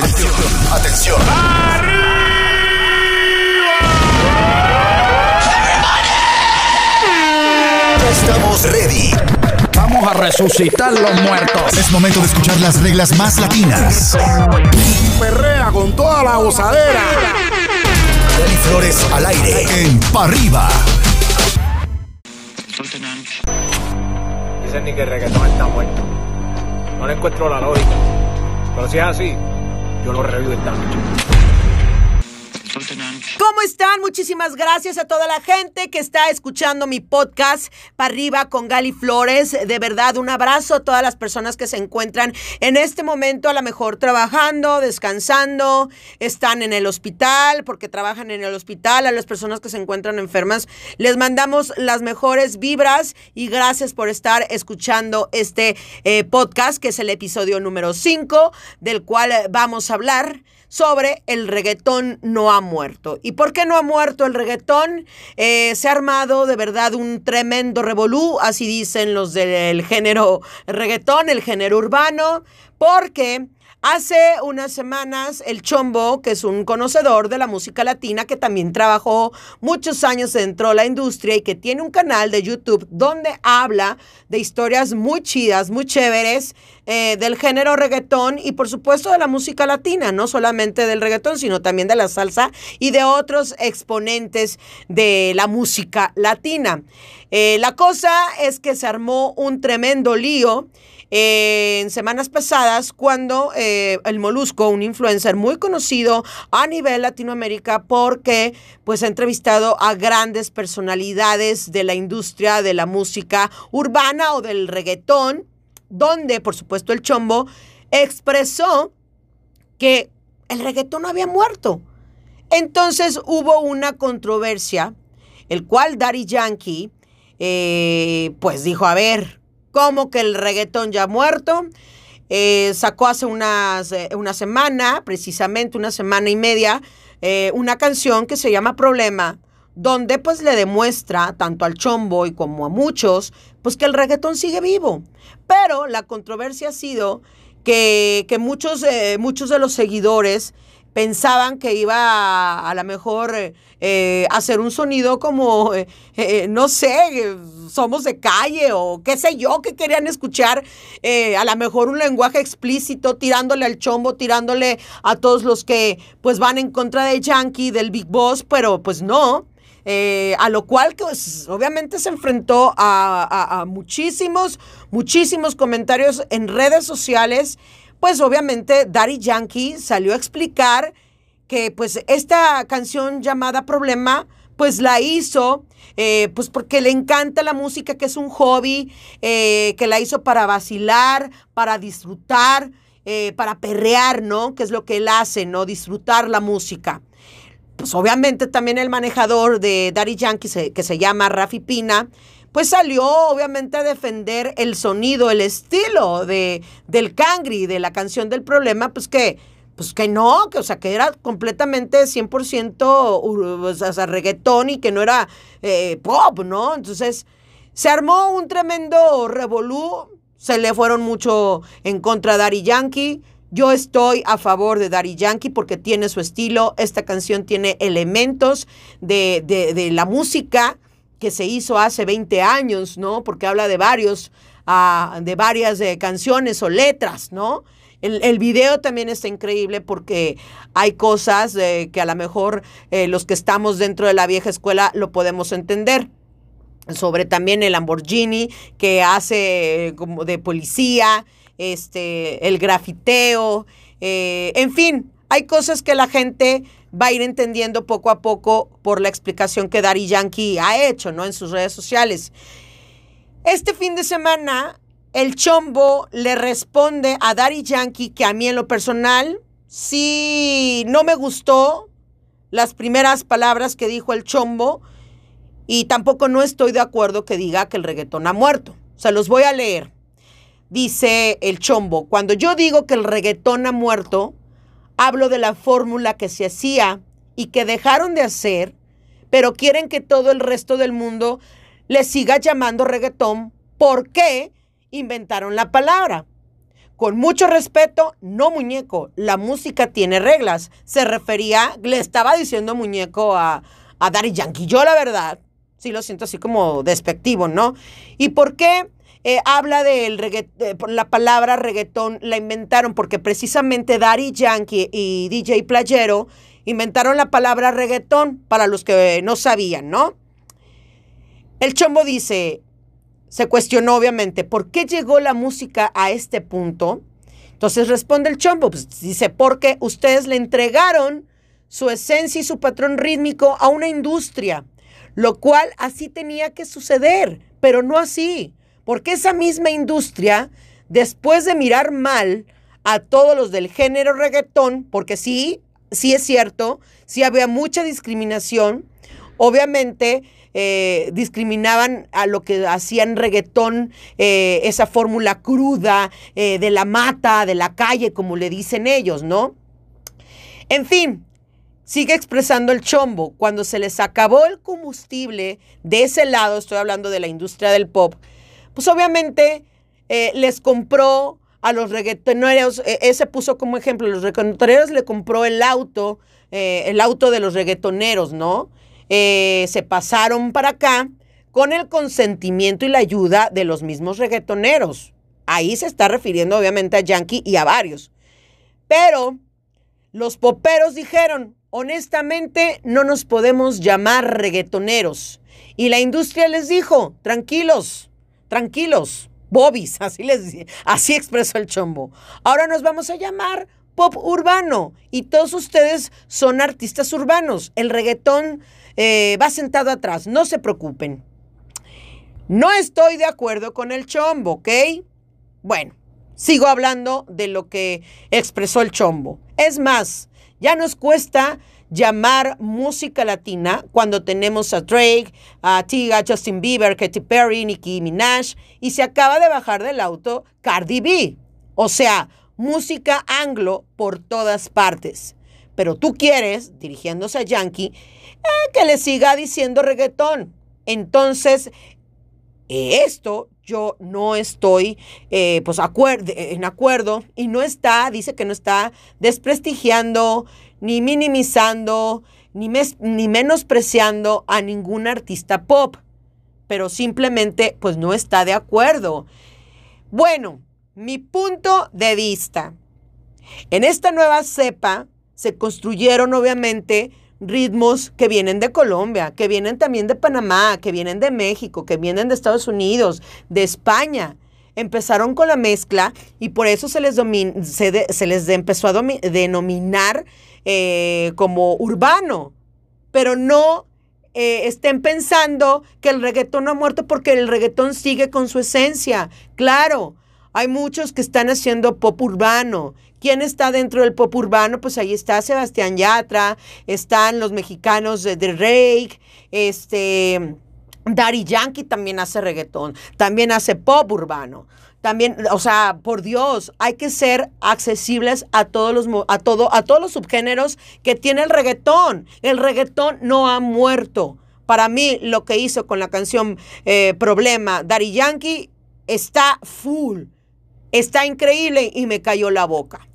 Atención, atención. Ya estamos ready. Vamos a resucitar los muertos. Es momento de escuchar las reglas más latinas. Perrea con toda la gozadera. Dani Flores al aire en Pa' Arriba. Dicen ni que el reggaetón está muerto. No le encuentro la lógica. Pero si es así, yo lo revivo noche. ¿Cómo están? Muchísimas gracias a toda la gente que está escuchando mi podcast para arriba con Gali Flores. De verdad, un abrazo a todas las personas que se encuentran en este momento a lo mejor trabajando, descansando, están en el hospital porque trabajan en el hospital, a las personas que se encuentran enfermas. Les mandamos las mejores vibras y gracias por estar escuchando este eh, podcast que es el episodio número 5 del cual vamos a hablar sobre el reggaetón no ha muerto. ¿Y por qué no ha muerto el reggaetón? Eh, se ha armado de verdad un tremendo revolú, así dicen los del género reggaetón, el género urbano, porque... Hace unas semanas el Chombo, que es un conocedor de la música latina, que también trabajó muchos años dentro de la industria y que tiene un canal de YouTube donde habla de historias muy chidas, muy chéveres eh, del género reggaetón y por supuesto de la música latina, no solamente del reggaetón, sino también de la salsa y de otros exponentes de la música latina. Eh, la cosa es que se armó un tremendo lío en semanas pasadas cuando eh, el Molusco, un influencer muy conocido a nivel Latinoamérica porque pues ha entrevistado a grandes personalidades de la industria de la música urbana o del reggaetón, donde por supuesto el Chombo expresó que el reggaetón había muerto. Entonces hubo una controversia, el cual Daddy Yankee eh, pues dijo, a ver, ¿cómo que el reggaetón ya muerto? Eh, sacó hace unas, eh, una semana, precisamente una semana y media, una canción que se llama Problema, donde pues le demuestra tanto al Chombo y como a muchos, pues que el reggaetón sigue vivo. Pero la controversia ha sido que, que muchos, muchos de los seguidores pensaban que iba a, a lo mejor eh, eh, hacer un sonido como, eh, no sé, somos de calle o qué sé yo, que querían escuchar a lo mejor un lenguaje explícito, tirándole al chombo, tirándole a todos los que pues van en contra de Yankee, del Big Boss, pero pues no. A lo cual, pues, obviamente se enfrentó a, a- a muchísimos, muchísimos comentarios en redes sociales. Pues obviamente Daddy Yankee salió a explicar que pues esta canción llamada Problema, pues la hizo, eh, pues porque le encanta la música, que es un hobby, eh, que la hizo para vacilar, para disfrutar, eh, para perrear, ¿no? Que es lo que él hace, ¿no? Disfrutar la música pues obviamente también el manejador de Daddy Yankee, que se llama Rafi Pina, pues salió obviamente a defender el sonido, el estilo de, del Cangri, de la canción del problema, pues que, pues que no, que o sea, que era completamente 100% ur- o sea, reggaetón y que no era eh, pop, ¿no? Entonces se armó un tremendo revolú, se le fueron mucho en contra de Daddy Yankee. Yo estoy a favor de Daddy Yankee porque tiene su estilo. Esta canción tiene elementos de- de la música que se hizo hace 20 años, ¿no? Porque habla de varios, ah, de varias eh, canciones o letras, ¿no? El, video también está increíble porque hay cosas eh, que a lo mejor eh, los que estamos dentro de la vieja escuela lo podemos entender sobre también el Lamborghini que hace como de policía, este, el grafiteo, en fin, hay cosas que la gente va a ir entendiendo poco a poco por la explicación que Daddy Yankee ha hecho, ¿no? En sus redes sociales. Este fin de semana, el Chombo le responde a Daddy Yankee que a mí en lo personal, sí, no me gustó las primeras palabras que dijo el Chombo, y tampoco no estoy de acuerdo que diga que el reggaetón ha muerto. Se los voy a leer. Dice el chombo, cuando yo digo que el reggaetón ha muerto, hablo de la fórmula que se hacía y que dejaron de hacer, pero quieren que todo el resto del mundo le siga llamando reggaetón porque inventaron la palabra. con mucho respeto, no muñeco, la música tiene reglas. Se refería, le estaba diciendo muñeco a, a Yankee. Yo la verdad, sí lo siento así como despectivo, ¿no? ¿Y por qué? Eh, habla del reggaetón, la palabra reggaetón la inventaron porque precisamente Daddy Yankee y DJ Playero inventaron la palabra reggaetón para los que no sabían, ¿no? El chombo dice, se cuestionó obviamente, ¿por qué llegó la música a este punto? Entonces responde el chombo, pues dice, porque ustedes le entregaron su esencia y su patrón rítmico a una industria, lo cual así tenía que suceder, pero no así, porque esa misma industria, después de mirar mal a todos los del género reggaetón, porque sí, sí es cierto, sí había mucha discriminación, obviamente eh, discriminaban a lo que hacían reggaetón, eh, esa fórmula cruda eh, de la mata, de la calle, como le dicen ellos, ¿no? En fin, sigue expresando el chombo. Cuando se les acabó el combustible de ese lado, estoy hablando de la industria del pop, pues obviamente les compró a los reggaetoneros, ese puso como ejemplo, los reggaetoneros le compró el auto, el auto de los reggaetoneros, ¿no? Eh, se pasaron para acá con el consentimiento y la ayuda de los mismos reggaetoneros. Ahí se está refiriendo obviamente a Yankee y a varios. Pero los poperos dijeron, honestamente no nos podemos llamar reggaetoneros. Y la industria les dijo, tranquilos, tranquilos, bobis, así les así expresó el chombo. Ahora nos vamos a llamar pop urbano y todos ustedes son artistas urbanos. El reggaetón eh, va sentado atrás, no se preocupen. No estoy de acuerdo con el chombo, ¿ok? Bueno, sigo hablando de lo que expresó el chombo. Es más, ya nos cuesta llamar música latina cuando tenemos a Drake, a Tiga, Justin Bieber, Katy Perry, Nicki Minaj y se acaba de bajar del auto Cardi B. O sea, música anglo por todas partes. Pero tú quieres, dirigiéndose a Yankee, eh, que le siga diciendo reggaetón. Entonces, esto yo no estoy eh, pues en acuerdo y no está, dice que no está desprestigiando, ni minimizando, ni, ni menospreciando a ningún artista pop, pero simplemente pues no está de acuerdo. Bueno, mi punto de vista. En esta nueva cepa se construyeron obviamente ritmos que vienen de Colombia, que vienen también de Panamá, que vienen de México, que vienen de Estados Unidos, de España. Empezaron con la mezcla y por eso se les, se, les empezó a denominar eh, como urbano. Pero no eh, estén pensando que el reggaetón no ha muerto porque el reggaetón sigue con su esencia. Claro, hay muchos que están haciendo pop urbano. ¿Quién está dentro del pop urbano? Pues ahí está Sebastián Yatra, están los mexicanos de, Rake, este, Daddy Yankee también hace reggaetón, también hace pop urbano. También, o sea, por Dios, hay que ser accesibles a todos los a todo, a todos los subgéneros que tiene el reggaetón. El reggaetón no ha muerto. Para mí, lo que hizo con la canción eh, Problema, Daddy Yankee, está full. Está increíble y me cayó la boca.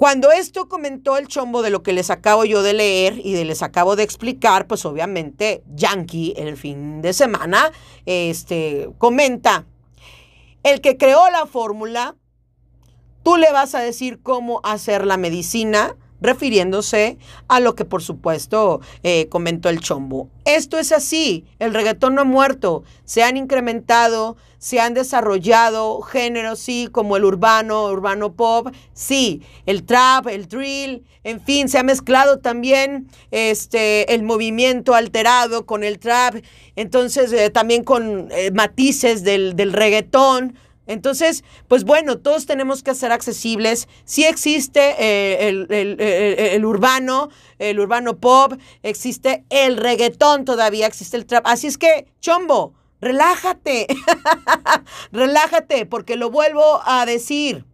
Cuando esto comentó el chombo de lo que les acabo yo de leer y de les acabo de explicar, pues obviamente Yankee el fin de semana este, comenta, el que creó la fórmula, tú le vas a decir cómo hacer la medicina, refiriéndose a lo que por supuesto eh, comentó el chombo. Esto es así, el reggaetón no ha muerto, se han incrementado, se han desarrollado géneros, sí, como el urbano, urbano pop, sí, el trap, el drill, en fin, se ha mezclado también este, el movimiento alterado con el trap, entonces eh, también con eh, matices del, del reggaetón, entonces, pues bueno, todos tenemos que ser accesibles. Sí existe eh, el, urbano, el urbano pop, existe el reggaetón todavía, existe el trap. Así es que, chombo, relájate, relájate, porque lo vuelvo a decir.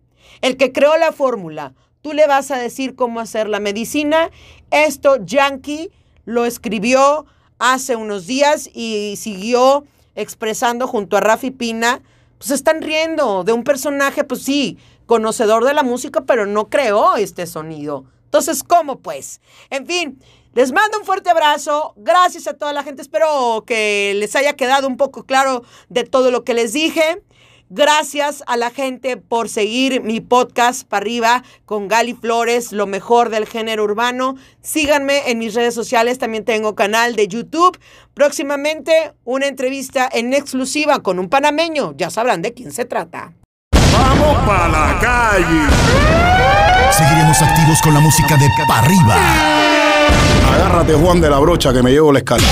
El que creó la fórmula, tú le vas a decir cómo hacer la medicina. Esto Yankee lo escribió hace unos días y siguió expresando junto a Rafi Pina pues están riendo de un personaje, pues sí, conocedor de la música, pero no creó este sonido. Entonces, ¿cómo pues? En fin, les mando un fuerte abrazo. Gracias a toda la gente. Espero que les haya quedado un poco claro de todo lo que les dije. Gracias a la gente por seguir mi podcast para arriba con Gali Flores, lo mejor del género urbano. Síganme en mis redes sociales, también tengo canal de YouTube. Próximamente una entrevista en exclusiva con un panameño, ya sabrán de quién se trata. Vamos para la calle. Seguiremos activos con la música de Pa' Arriba. Agárrate, Juan de la Brocha, que me llevo la escala.